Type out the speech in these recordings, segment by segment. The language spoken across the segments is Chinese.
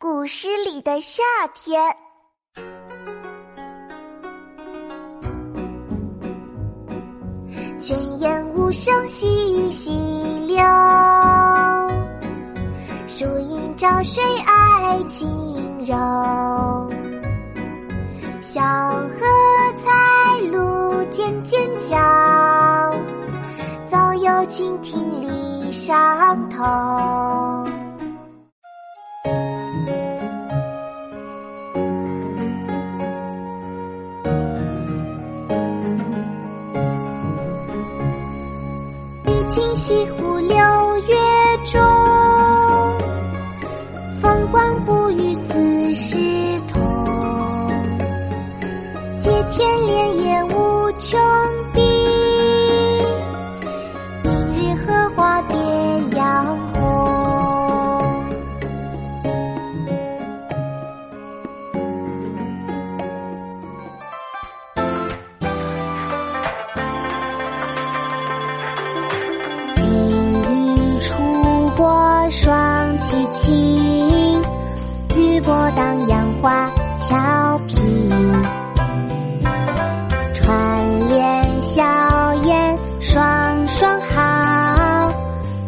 古诗里的夏天，泉眼无声惜细流，树阴照水爱晴柔。小荷才露尖尖角，早有蜻蜓立上头。听西湖六月中，风光不与四时同。接天莲叶无穷霜凄清，玉波荡漾花桥平。串联笑颜双双好，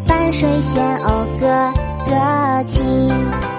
泛水仙鸥个个情。